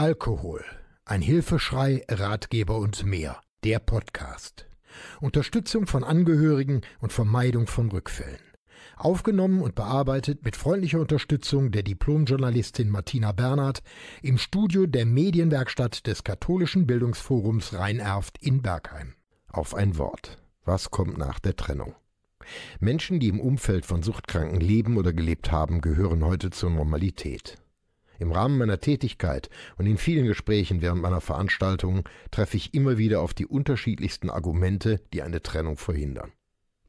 Alkohol. Ein Hilfeschrei, Ratgeber und mehr. Der Podcast. Unterstützung von Angehörigen und Vermeidung von Rückfällen. Aufgenommen und bearbeitet mit freundlicher Unterstützung der Diplomjournalistin Martina Bernhard im Studio der Medienwerkstatt des Katholischen Bildungsforums Rheinerft in Bergheim. Auf ein Wort. Was kommt nach der Trennung? Menschen, die im Umfeld von Suchtkranken leben oder gelebt haben, gehören heute zur Normalität. Im Rahmen meiner Tätigkeit und in vielen Gesprächen während meiner Veranstaltungen treffe ich immer wieder auf die unterschiedlichsten Argumente, die eine Trennung verhindern.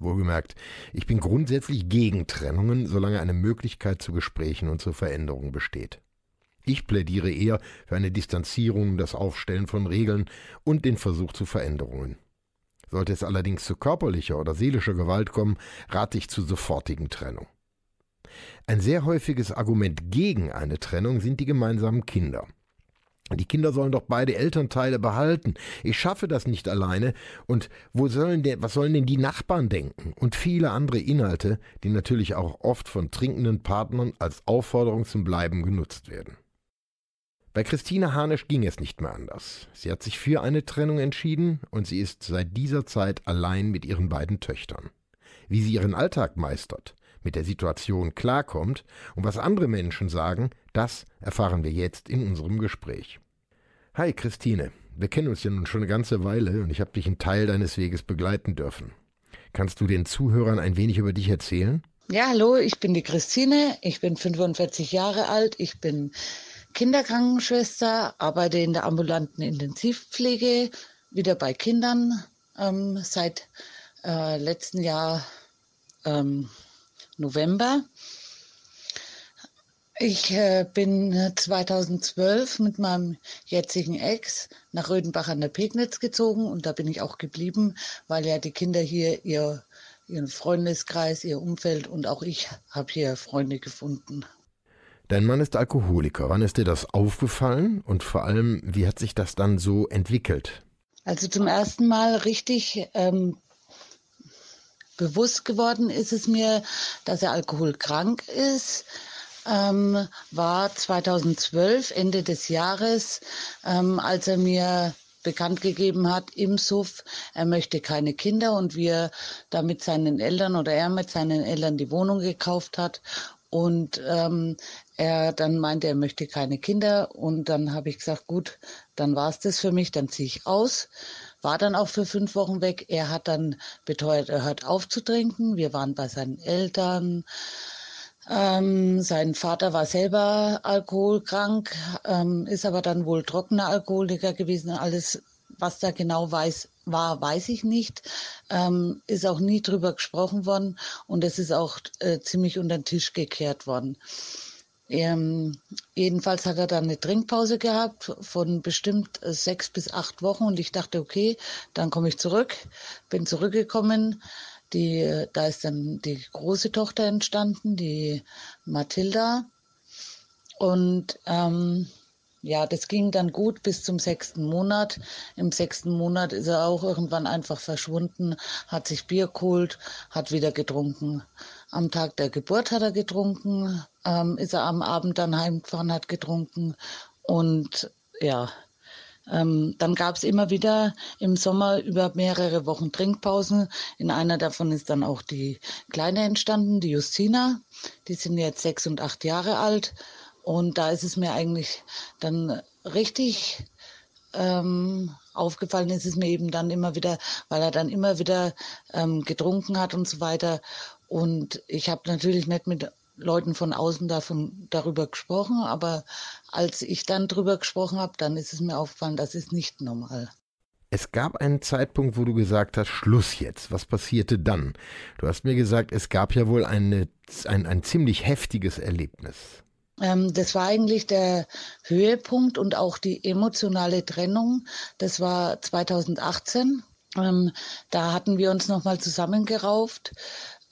Wohlgemerkt, ich bin grundsätzlich gegen Trennungen, solange eine Möglichkeit zu Gesprächen und zur Veränderung besteht. Ich plädiere eher für eine Distanzierung, das Aufstellen von Regeln und den Versuch zu Veränderungen. Sollte es allerdings zu körperlicher oder seelischer Gewalt kommen, rate ich zur sofortigen Trennung. Ein sehr häufiges Argument gegen eine Trennung sind die gemeinsamen Kinder. Die Kinder sollen doch beide Elternteile behalten. Ich schaffe das nicht alleine. Und wo sollen denn, was sollen denn die Nachbarn denken? Und viele andere Inhalte, die natürlich auch oft von trinkenden Partnern als Aufforderung zum Bleiben genutzt werden. Bei Christine Harnisch ging es nicht mehr anders. Sie hat sich für eine Trennung entschieden und sie ist seit dieser Zeit allein mit ihren beiden Töchtern. Wie sie ihren Alltag meistert, mit der Situation klarkommt und was andere Menschen sagen, das erfahren wir jetzt in unserem Gespräch. Hi Christine, wir kennen uns ja nun schon eine ganze Weile und ich habe dich einen Teil deines Weges begleiten dürfen. Kannst du den Zuhörern ein wenig über dich erzählen? Ja, hallo, ich bin die Christine, ich bin 45 Jahre alt, ich bin Kinderkrankenschwester, arbeite in der ambulanten Intensivpflege, wieder bei Kindern ähm, seit äh, letzten Jahr ähm, November. Ich äh, bin 2012 mit meinem jetzigen Ex nach Rödenbach an der Pegnitz gezogen und da bin ich auch geblieben, weil ja die Kinder hier ihr, ihren Freundeskreis, ihr Umfeld und auch ich habe hier Freunde gefunden. Dein Mann ist Alkoholiker. Wann ist dir das aufgefallen und vor allem, wie hat sich das dann so entwickelt? Also zum ersten Mal richtig ähm, bewusst geworden ist es mir, dass er alkoholkrank ist. Ähm, war 2012, Ende des Jahres, ähm, als er mir bekannt gegeben hat im Suff, er möchte keine Kinder und wir da mit seinen Eltern oder er mit seinen Eltern die Wohnung gekauft hat. Und ähm, er dann meinte, er möchte keine Kinder. Und dann habe ich gesagt, gut, dann war es das für mich, dann ziehe ich aus war dann auch für fünf Wochen weg. Er hat dann beteuert, er hört auf zu trinken. Wir waren bei seinen Eltern. Ähm, sein Vater war selber alkoholkrank, ähm, ist aber dann wohl trockener Alkoholiker gewesen. Alles, was da genau weiß, war, weiß ich nicht. Ähm, ist auch nie drüber gesprochen worden und es ist auch äh, ziemlich unter den Tisch gekehrt worden. Ähm, jedenfalls hat er dann eine Trinkpause gehabt von bestimmt äh, sechs bis acht Wochen und ich dachte, okay, dann komme ich zurück. Bin zurückgekommen. Die, da ist dann die große Tochter entstanden, die Mathilda. Und ähm, ja, das ging dann gut bis zum sechsten Monat. Im sechsten Monat ist er auch irgendwann einfach verschwunden, hat sich Bier geholt, hat wieder getrunken. Am Tag der Geburt hat er getrunken, ähm, ist er am Abend dann heimgefahren, hat getrunken. Und ja, ähm, dann gab es immer wieder im Sommer über mehrere Wochen Trinkpausen. In einer davon ist dann auch die Kleine entstanden, die Justina. Die sind jetzt sechs und acht Jahre alt. Und da ist es mir eigentlich dann richtig ähm, aufgefallen ist es mir eben dann immer wieder, weil er dann immer wieder ähm, getrunken hat und so weiter. Und ich habe natürlich nicht mit Leuten von außen davon, darüber gesprochen, aber als ich dann darüber gesprochen habe, dann ist es mir aufgefallen, das ist nicht normal. Es gab einen Zeitpunkt, wo du gesagt hast, Schluss jetzt. Was passierte dann? Du hast mir gesagt, es gab ja wohl eine, ein, ein ziemlich heftiges Erlebnis. Ähm, das war eigentlich der Höhepunkt und auch die emotionale Trennung. Das war 2018. Ähm, da hatten wir uns nochmal zusammengerauft,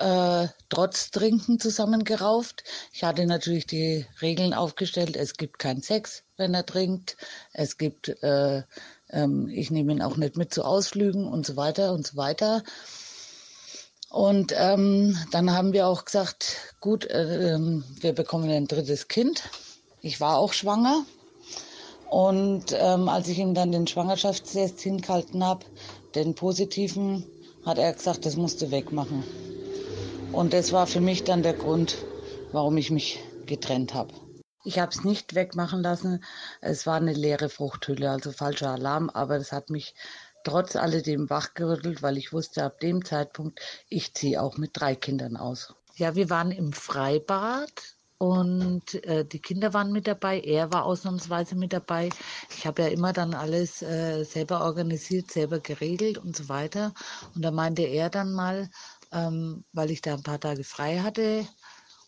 äh, trotz Trinken zusammengerauft. Ich hatte natürlich die Regeln aufgestellt. Es gibt keinen Sex, wenn er trinkt. Es gibt, äh, ähm, ich nehme ihn auch nicht mit zu Ausflügen und so weiter und so weiter. Und ähm, dann haben wir auch gesagt, gut, äh, wir bekommen ein drittes Kind. Ich war auch schwanger. Und ähm, als ich ihm dann den Schwangerschaftstest hingehalten habe, den positiven, hat er gesagt, das musst du wegmachen. Und das war für mich dann der Grund, warum ich mich getrennt habe. Ich habe es nicht wegmachen lassen. Es war eine leere Fruchthülle, also falscher Alarm, aber es hat mich trotz alledem wachgerüttelt, weil ich wusste ab dem Zeitpunkt, ich ziehe auch mit drei Kindern aus. Ja, wir waren im Freibad und äh, die Kinder waren mit dabei, er war ausnahmsweise mit dabei. Ich habe ja immer dann alles äh, selber organisiert, selber geregelt und so weiter. Und da meinte er dann mal, ähm, weil ich da ein paar Tage frei hatte,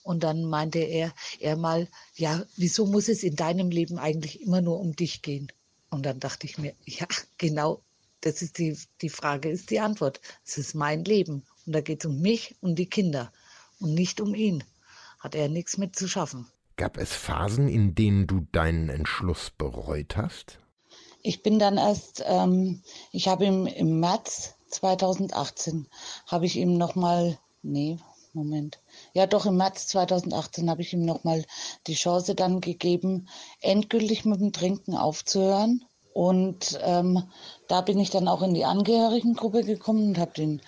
und dann meinte er, er mal, ja, wieso muss es in deinem Leben eigentlich immer nur um dich gehen? Und dann dachte ich mir, ja, genau, das ist die, die Frage, ist die Antwort. Es ist mein Leben. Und da geht es um mich und die Kinder und nicht um ihn. Hat er nichts mit zu schaffen. Gab es Phasen, in denen du deinen Entschluss bereut hast? Ich bin dann erst, ähm, ich habe ihm im März 2018, habe ich ihm nochmal, nee, Moment. Ja, doch im März 2018 habe ich ihm nochmal die Chance dann gegeben, endgültig mit dem Trinken aufzuhören. Und ähm, da bin ich dann auch in die Angehörigengruppe gekommen und habe den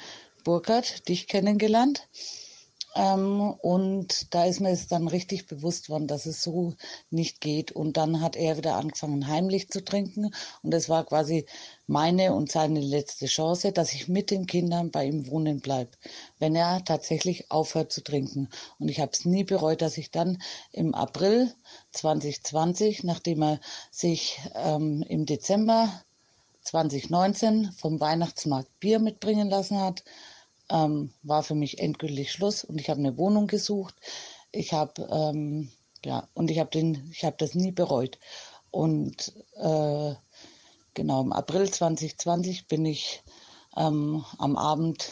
Burkhard, dich kennengelernt. Ähm, und da ist mir es dann richtig bewusst worden, dass es so nicht geht. Und dann hat er wieder angefangen, heimlich zu trinken. Und es war quasi meine und seine letzte Chance, dass ich mit den Kindern bei ihm wohnen bleibe, wenn er tatsächlich aufhört zu trinken. Und ich habe es nie bereut, dass ich dann im April 2020, nachdem er sich ähm, im Dezember 2019 vom Weihnachtsmarkt Bier mitbringen lassen hat, ähm, war für mich endgültig Schluss und ich habe eine Wohnung gesucht. Ich habe ähm, ja und ich habe den, ich habe das nie bereut. Und äh, genau im April 2020 bin ich ähm, am Abend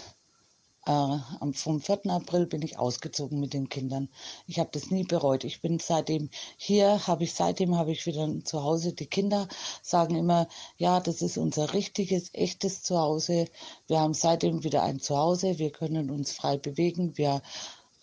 äh, vom 4. April bin ich ausgezogen mit den Kindern. Ich habe das nie bereut. Ich bin seitdem hier, habe ich seitdem habe ich wieder ein Zuhause. Die Kinder sagen immer, ja, das ist unser richtiges, echtes Zuhause. Wir haben seitdem wieder ein Zuhause. Wir können uns frei bewegen. Wir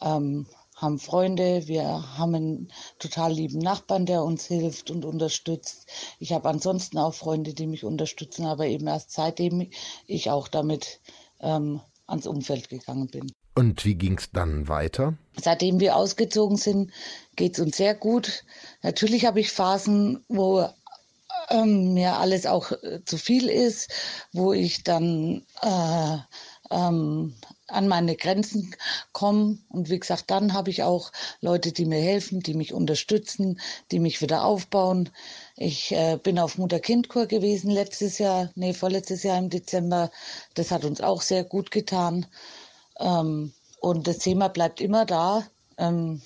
ähm, haben Freunde, wir haben einen total lieben Nachbarn, der uns hilft und unterstützt. Ich habe ansonsten auch Freunde, die mich unterstützen, aber eben erst seitdem ich auch damit ähm, ans Umfeld gegangen bin. Und wie ging es dann weiter? Seitdem wir ausgezogen sind, geht es uns sehr gut. Natürlich habe ich Phasen, wo ähm, mir alles auch äh, zu viel ist, wo ich dann äh, ähm, an meine Grenzen komme. Und wie gesagt, dann habe ich auch Leute, die mir helfen, die mich unterstützen, die mich wieder aufbauen. Ich äh, bin auf Mutter-Kind-Kur gewesen letztes Jahr, nee, vorletztes Jahr im Dezember. Das hat uns auch sehr gut getan. Ähm, und das Thema bleibt immer da. Ähm,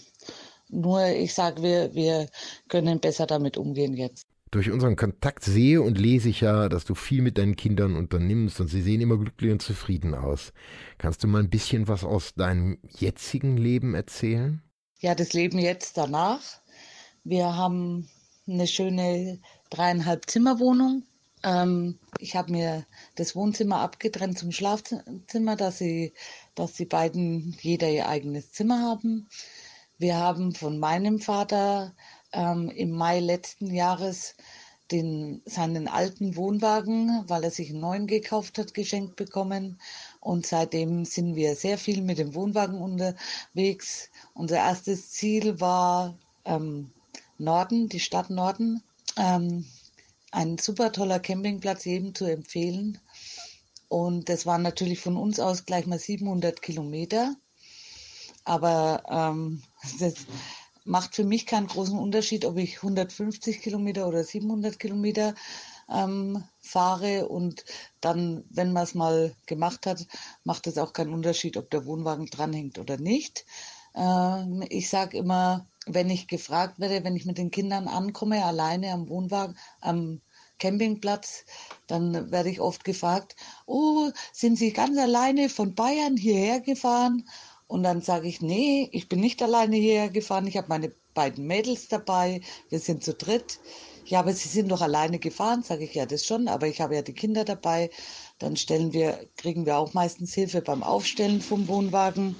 nur ich sage, wir, wir können besser damit umgehen jetzt. Durch unseren Kontakt sehe und lese ich ja, dass du viel mit deinen Kindern unternimmst und sie sehen immer glücklich und zufrieden aus. Kannst du mal ein bisschen was aus deinem jetzigen Leben erzählen? Ja, das Leben jetzt danach. Wir haben eine schöne dreieinhalb Zimmerwohnung. Ähm, ich habe mir das Wohnzimmer abgetrennt zum Schlafzimmer, dass sie, dass die beiden jeder ihr eigenes Zimmer haben. Wir haben von meinem Vater ähm, im Mai letzten Jahres den, seinen alten Wohnwagen, weil er sich einen neuen gekauft hat, geschenkt bekommen. Und seitdem sind wir sehr viel mit dem Wohnwagen unterwegs. Unser erstes Ziel war ähm, Norden, die Stadt Norden. Ähm, ein super toller Campingplatz jedem zu empfehlen. Und das waren natürlich von uns aus gleich mal 700 Kilometer. Aber ähm, das, macht für mich keinen großen Unterschied, ob ich 150 Kilometer oder 700 Kilometer ähm, fahre. Und dann, wenn man es mal gemacht hat, macht es auch keinen Unterschied, ob der Wohnwagen dranhängt oder nicht. Äh, ich sage immer, wenn ich gefragt werde, wenn ich mit den Kindern ankomme, alleine am Wohnwagen, am Campingplatz, dann werde ich oft gefragt, oh, sind Sie ganz alleine von Bayern hierher gefahren? Und dann sage ich, nee, ich bin nicht alleine hierher gefahren. Ich habe meine beiden Mädels dabei. Wir sind zu dritt. Ja, aber Sie sind doch alleine gefahren, sage ich ja das schon, aber ich habe ja die Kinder dabei. Dann stellen wir, kriegen wir auch meistens Hilfe beim Aufstellen vom Wohnwagen.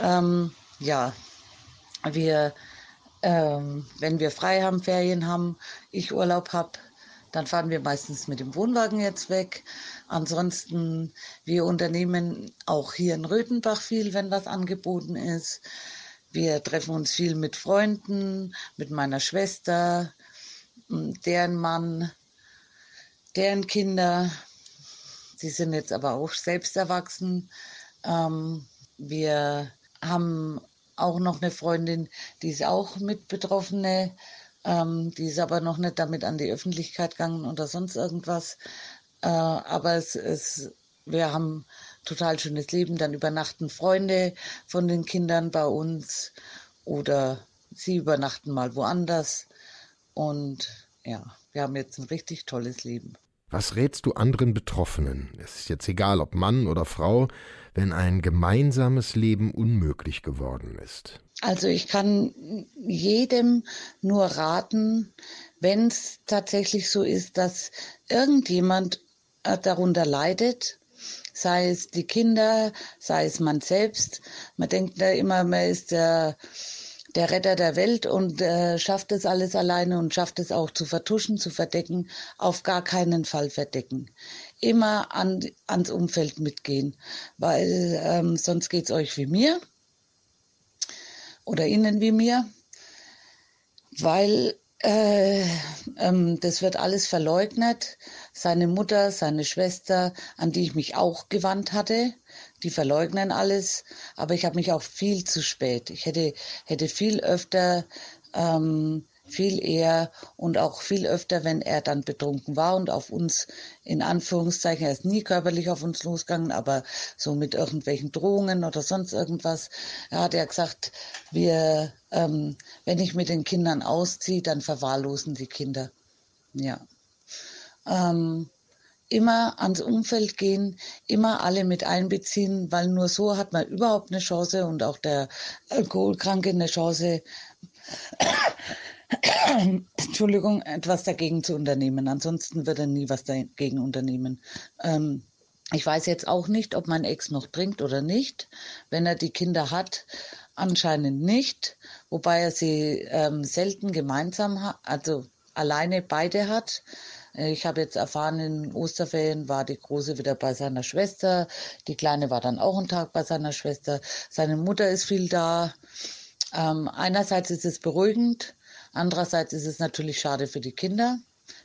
Ähm, ja, wir ähm, wenn wir frei haben, Ferien haben, ich Urlaub habe, dann fahren wir meistens mit dem Wohnwagen jetzt weg. Ansonsten, wir unternehmen auch hier in Röthenbach viel, wenn was angeboten ist. Wir treffen uns viel mit Freunden, mit meiner Schwester, deren Mann, deren Kinder. Sie sind jetzt aber auch selbst erwachsen. Ähm, wir haben auch noch eine Freundin, die ist auch mit Betroffene. Ähm, die ist aber noch nicht damit an die Öffentlichkeit gegangen oder sonst irgendwas. Äh, aber es, es, wir haben total schönes Leben. Dann übernachten Freunde von den Kindern bei uns oder sie übernachten mal woanders. Und ja, wir haben jetzt ein richtig tolles Leben. Was rätst du anderen Betroffenen? Es ist jetzt egal, ob Mann oder Frau, wenn ein gemeinsames Leben unmöglich geworden ist. Also ich kann jedem nur raten, wenn es tatsächlich so ist, dass irgendjemand äh, darunter leidet, sei es die Kinder, sei es man selbst. Man denkt da immer, man ist der, der Retter der Welt und äh, schafft es alles alleine und schafft es auch zu vertuschen, zu verdecken. Auf gar keinen Fall verdecken. Immer an, ans Umfeld mitgehen, weil ähm, sonst es euch wie mir oder Ihnen wie mir, weil äh, ähm, das wird alles verleugnet. Seine Mutter, seine Schwester, an die ich mich auch gewandt hatte, die verleugnen alles. Aber ich habe mich auch viel zu spät. Ich hätte, hätte viel öfter ähm, viel eher und auch viel öfter, wenn er dann betrunken war und auf uns, in Anführungszeichen, er ist nie körperlich auf uns losgegangen, aber so mit irgendwelchen Drohungen oder sonst irgendwas, er hat er gesagt, wir, ähm, wenn ich mit den Kindern ausziehe, dann verwahrlosen die Kinder. Ja. Ähm, immer ans Umfeld gehen, immer alle mit einbeziehen, weil nur so hat man überhaupt eine Chance und auch der Alkoholkranke eine Chance, Entschuldigung, etwas dagegen zu unternehmen. Ansonsten wird er nie was dagegen unternehmen. Ähm, ich weiß jetzt auch nicht, ob mein Ex noch trinkt oder nicht. Wenn er die Kinder hat, anscheinend nicht, wobei er sie ähm, selten gemeinsam hat, also alleine beide hat. Ich habe jetzt erfahren, in Osterferien war die Große wieder bei seiner Schwester, die Kleine war dann auch einen Tag bei seiner Schwester, seine Mutter ist viel da. Ähm, einerseits ist es beruhigend, Andererseits ist es natürlich schade für die Kinder.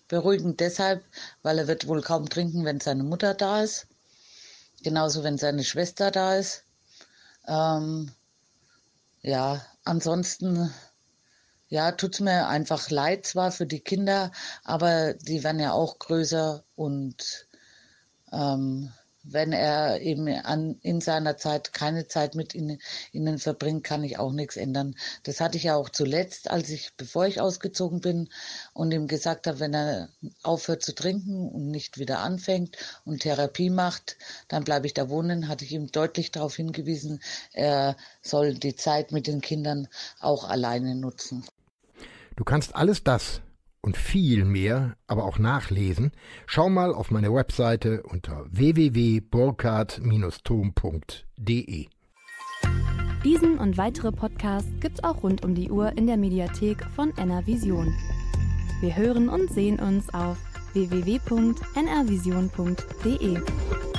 Beruhigend deshalb, weil er wird wohl kaum trinken, wenn seine Mutter da ist. Genauso, wenn seine Schwester da ist. Ähm, ja, ansonsten, ja, tut es mir einfach leid zwar für die Kinder, aber die werden ja auch größer und ähm, wenn er eben an, in seiner Zeit keine Zeit mit ihnen, ihnen verbringt, kann ich auch nichts ändern. Das hatte ich ja auch zuletzt, als ich, bevor ich ausgezogen bin und ihm gesagt habe, wenn er aufhört zu trinken und nicht wieder anfängt und Therapie macht, dann bleibe ich da wohnen, hatte ich ihm deutlich darauf hingewiesen, er soll die Zeit mit den Kindern auch alleine nutzen. Du kannst alles das und viel mehr, aber auch nachlesen, schau mal auf meine Webseite unter www.burkhard-tom.de. Diesen und weitere Podcasts gibt's auch rund um die Uhr in der Mediathek von NRVision. Wir hören und sehen uns auf www.nrvision.de.